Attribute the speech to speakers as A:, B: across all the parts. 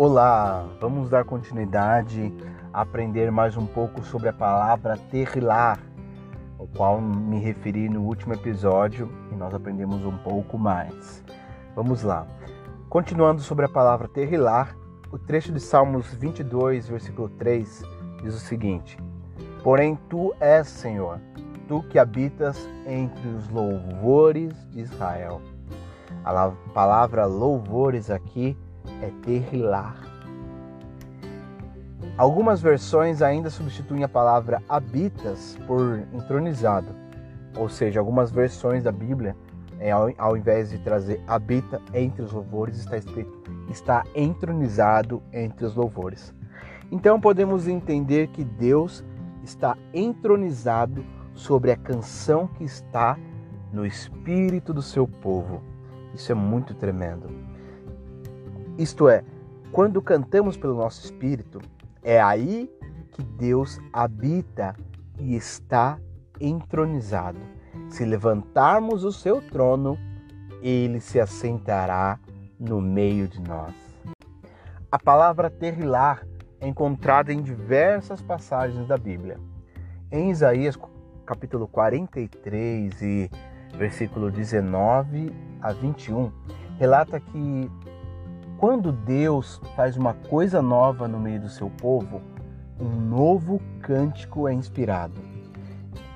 A: Olá, vamos dar continuidade a aprender mais um pouco sobre a palavra terrilar, ao qual me referi no último episódio e nós aprendemos um pouco mais. Vamos lá. Continuando sobre a palavra terrilar, o trecho de Salmos 22, versículo 3 diz o seguinte: Porém tu és, Senhor, tu que habitas entre os louvores de Israel. A palavra louvores aqui é terrilar. Algumas versões ainda substituem a palavra habitas por entronizado, ou seja, algumas versões da Bíblia, é, ao invés de trazer habita entre os louvores, está escrito está entronizado entre os louvores. Então podemos entender que Deus está entronizado sobre a canção que está no espírito do seu povo. Isso é muito tremendo. Isto é, quando cantamos pelo nosso espírito, é aí que Deus habita e está entronizado. Se levantarmos o seu trono, ele se assentará no meio de nós. A palavra terrilar é encontrada em diversas passagens da Bíblia. Em Isaías capítulo 43 e versículo 19 a 21, relata que quando Deus faz uma coisa nova no meio do seu povo, um novo cântico é inspirado.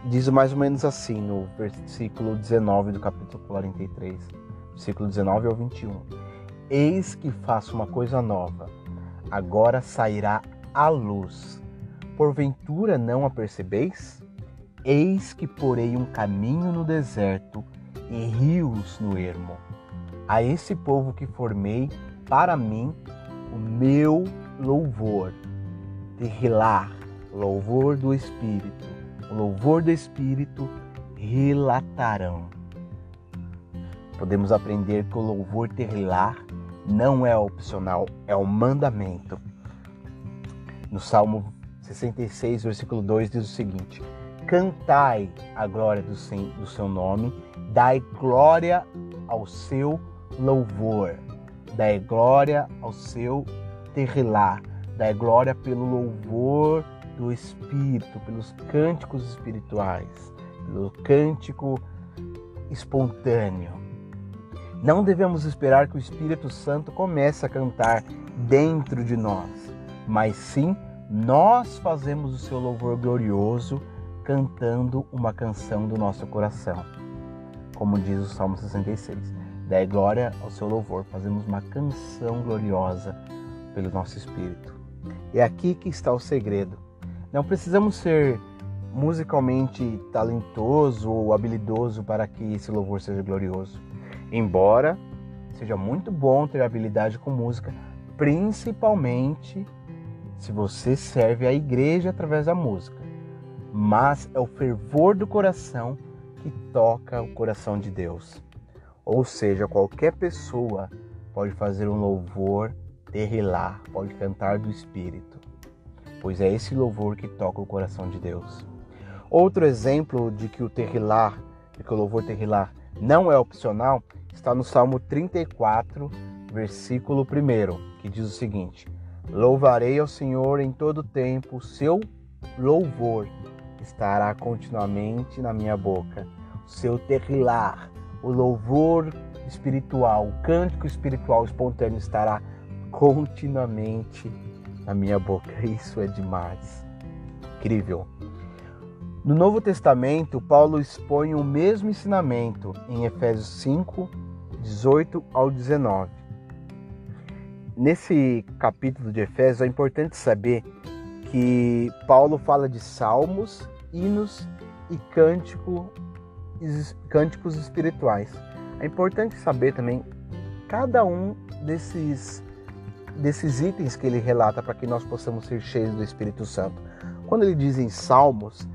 A: Diz mais ou menos assim no versículo 19 do capítulo 43, versículo 19 ao 21. Eis que faço uma coisa nova, agora sairá a luz. Porventura não a percebeis? Eis que porei um caminho no deserto e rios no ermo. A esse povo que formei para mim o meu louvor. Terrilar, louvor do Espírito. O louvor do Espírito relatarão. Podemos aprender que o louvor terrilar não é opcional, é um mandamento. No Salmo 66, versículo 2 diz o seguinte: Cantai a glória do seu nome, dai glória ao seu louvor, dai glória ao seu terrilar, dai glória pelo louvor do Espírito, pelos cânticos espirituais, pelo cântico espontâneo. Não devemos esperar que o Espírito Santo comece a cantar dentro de nós, mas sim nós fazemos o seu louvor glorioso cantando uma canção do nosso coração. Como diz o Salmo 66, dai glória ao seu louvor, fazemos uma canção gloriosa pelo nosso espírito. É aqui que está o segredo. Não precisamos ser musicalmente talentoso ou habilidoso para que esse louvor seja glorioso. Embora seja muito bom ter habilidade com música, principalmente se você serve a igreja através da música mas é o fervor do coração que toca o coração de Deus. Ou seja, qualquer pessoa pode fazer um louvor terrilar, pode cantar do Espírito, pois é esse louvor que toca o coração de Deus. Outro exemplo de que o terrilar, de que o louvor terrilar não é opcional, está no Salmo 34, versículo 1, que diz o seguinte: Louvarei ao Senhor em todo tempo, seu louvor estará continuamente na minha boca. O seu terrilar, o louvor espiritual, o cântico espiritual espontâneo estará continuamente na minha boca. Isso é demais. Incrível. No Novo Testamento, Paulo expõe o mesmo ensinamento em Efésios 5, 18 ao 19. Nesse capítulo de Efésios é importante saber que Paulo fala de salmos hinos e cântico, cânticos espirituais. É importante saber também cada um desses, desses itens que ele relata para que nós possamos ser cheios do Espírito Santo. Quando ele diz em salmos,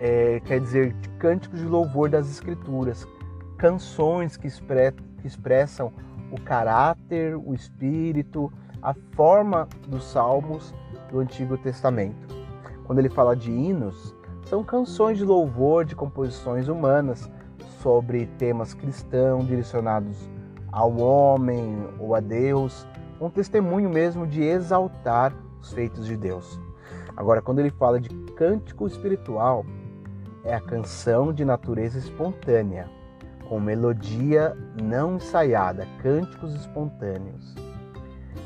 A: é, quer dizer cânticos de louvor das Escrituras, canções que, expre, que expressam o caráter, o espírito, a forma dos salmos do Antigo Testamento. Quando ele fala de hinos, são canções de louvor de composições humanas sobre temas cristãos direcionados ao homem ou a Deus, um testemunho mesmo de exaltar os feitos de Deus. Agora, quando ele fala de cântico espiritual, é a canção de natureza espontânea, com melodia não ensaiada, cânticos espontâneos.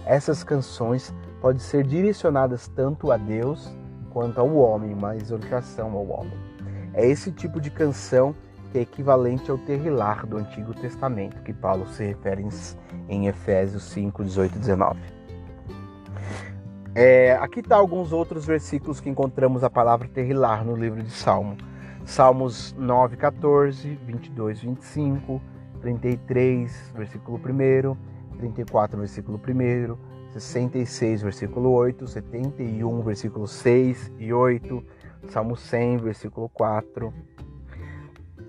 A: Essas canções podem ser direcionadas tanto a Deus quanto ao homem, uma exortação ao homem. É esse tipo de canção que é equivalente ao terrilar do Antigo Testamento, que Paulo se refere em Efésios 5, 18 e 19. É, aqui está alguns outros versículos que encontramos a palavra terrilar no livro de Salmo. Salmos 9, 14, 22, 25, 33, versículo 1, 34, versículo 1, 66, versículo 8, 71, versículo 6 e 8, Salmo 100, versículo 4.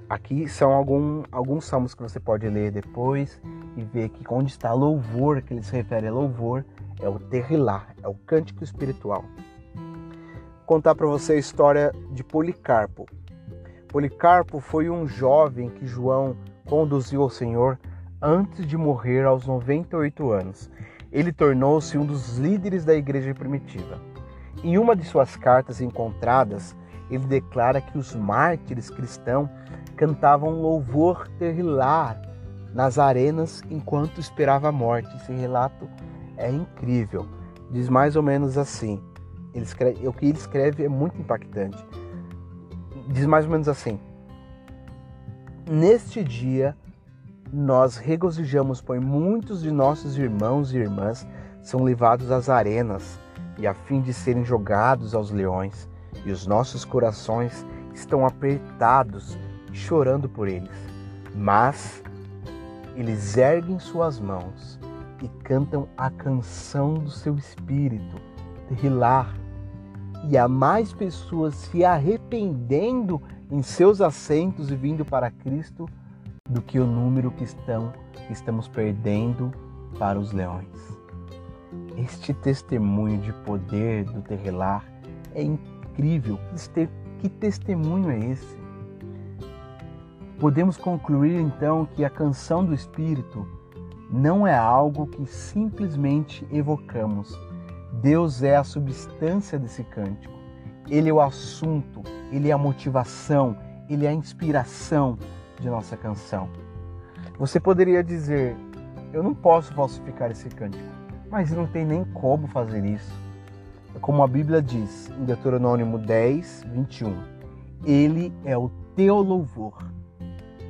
A: Aqui são algum, alguns salmos que você pode ler depois e ver que onde está louvor, que ele se refere a louvor, é o terrilar, é o cântico espiritual. Vou contar para você a história de Policarpo. Policarpo foi um jovem que João conduziu ao Senhor antes de morrer aos 98 anos. Ele tornou-se um dos líderes da igreja primitiva. Em uma de suas cartas encontradas, ele declara que os mártires cristãos cantavam louvor terrilar nas arenas enquanto esperava a morte. Esse relato é incrível. Diz mais ou menos assim. Ele escreve, o que ele escreve é muito impactante. Diz mais ou menos assim: Neste dia nós regozijamos, pois muitos de nossos irmãos e irmãs são levados às arenas e a fim de serem jogados aos leões, e os nossos corações estão apertados, chorando por eles. Mas eles erguem suas mãos e cantam a canção do seu espírito, Rilar. E há mais pessoas se arrependendo em seus assentos e vindo para Cristo do que o número que, estão, estamos perdendo para os leões. Este testemunho de poder do Terrilar é incrível. Que testemunho é esse? Podemos concluir então que a canção do Espírito não é algo que simplesmente evocamos. Deus é a substância desse cântico. Ele é o assunto, ele é a motivação, ele é a inspiração de nossa canção. Você poderia dizer: Eu não posso falsificar esse cântico, mas não tem nem como fazer isso. É como a Bíblia diz em Deuteronômio 10, 21. Ele é o teu louvor.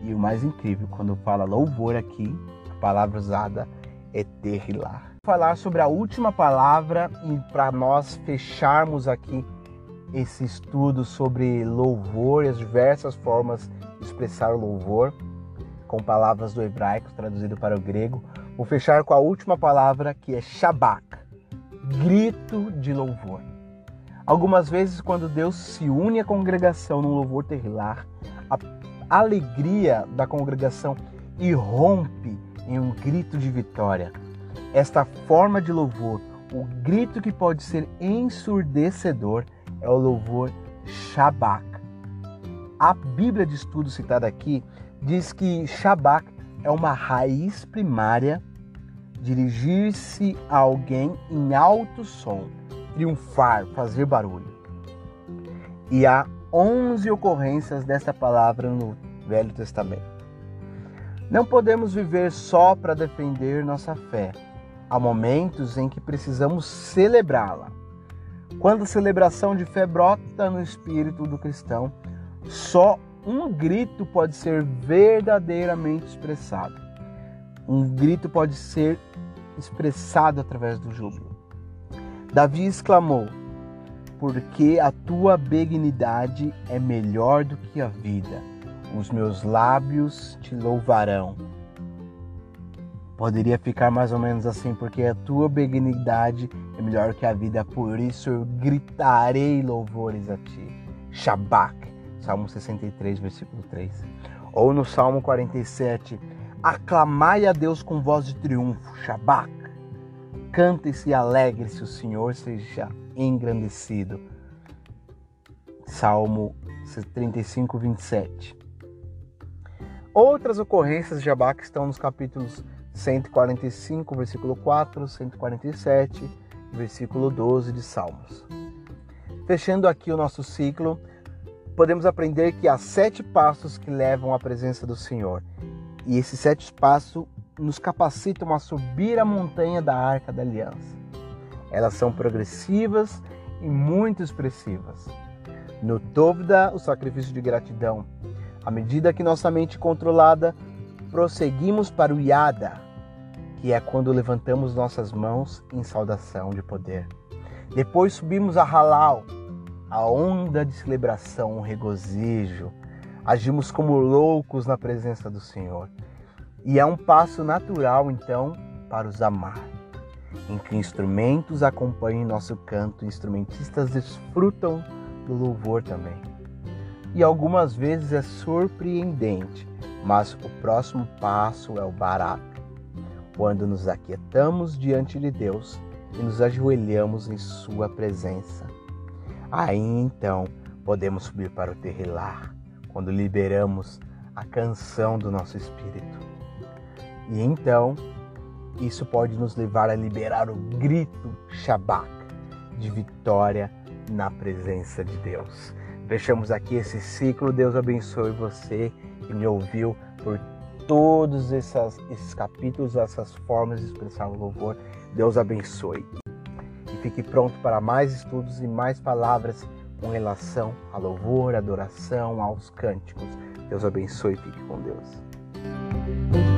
A: E o mais incrível, quando fala louvor aqui, palavra usada é terrilar. Falar sobre a última palavra e para nós fecharmos aqui esse estudo sobre louvor e as diversas formas de expressar louvor com palavras do hebraico traduzido para o grego. Vou fechar com a última palavra que é shabak, grito de louvor. Algumas vezes, quando Deus se une à congregação num louvor terrilar, a alegria da congregação irrompe em um grito de vitória. Esta forma de louvor, o grito que pode ser ensurdecedor, é o louvor Shabak. A Bíblia de estudo citada aqui diz que Shabak é uma raiz primária dirigir-se a alguém em alto som, triunfar, fazer barulho. E há 11 ocorrências desta palavra no Velho Testamento. Não podemos viver só para defender nossa fé. Há momentos em que precisamos celebrá-la. Quando a celebração de fé brota no espírito do cristão, só um grito pode ser verdadeiramente expressado. Um grito pode ser expressado através do júbilo. Davi exclamou: Porque a tua benignidade é melhor do que a vida os meus lábios te louvarão. Poderia ficar mais ou menos assim, porque a tua benignidade é melhor que a vida, por isso eu gritarei louvores a ti. Shabak, Salmo 63, versículo 3. Ou no Salmo 47, aclamai a Deus com voz de triunfo, Shabak. Cante-se e alegre-se, o Senhor seja engrandecido. Salmo 35, 27. Outras ocorrências de Abac estão nos capítulos 145, versículo 4, 147, versículo 12 de Salmos. Fechando aqui o nosso ciclo, podemos aprender que há sete passos que levam à presença do Senhor. E esses sete passos nos capacitam a subir a montanha da Arca da Aliança. Elas são progressivas e muito expressivas. No Tovda, o sacrifício de gratidão. À medida que nossa mente controlada, prosseguimos para o Yada, que é quando levantamos nossas mãos em saudação de poder. Depois subimos a Halal, a onda de celebração, um regozijo. Agimos como loucos na presença do Senhor. E é um passo natural, então, para os amar em que instrumentos acompanhem nosso canto, instrumentistas desfrutam do louvor também. E algumas vezes é surpreendente, mas o próximo passo é o barato, quando nos aquietamos diante de Deus e nos ajoelhamos em Sua presença. Aí então podemos subir para o terrilar, quando liberamos a canção do nosso espírito. E então isso pode nos levar a liberar o grito Shabbat de vitória na presença de Deus. Fechamos aqui esse ciclo. Deus abençoe você me ouviu por todos esses capítulos, essas formas de expressar o louvor. Deus abençoe. E fique pronto para mais estudos e mais palavras com relação a louvor, adoração, aos cânticos. Deus abençoe e fique com Deus.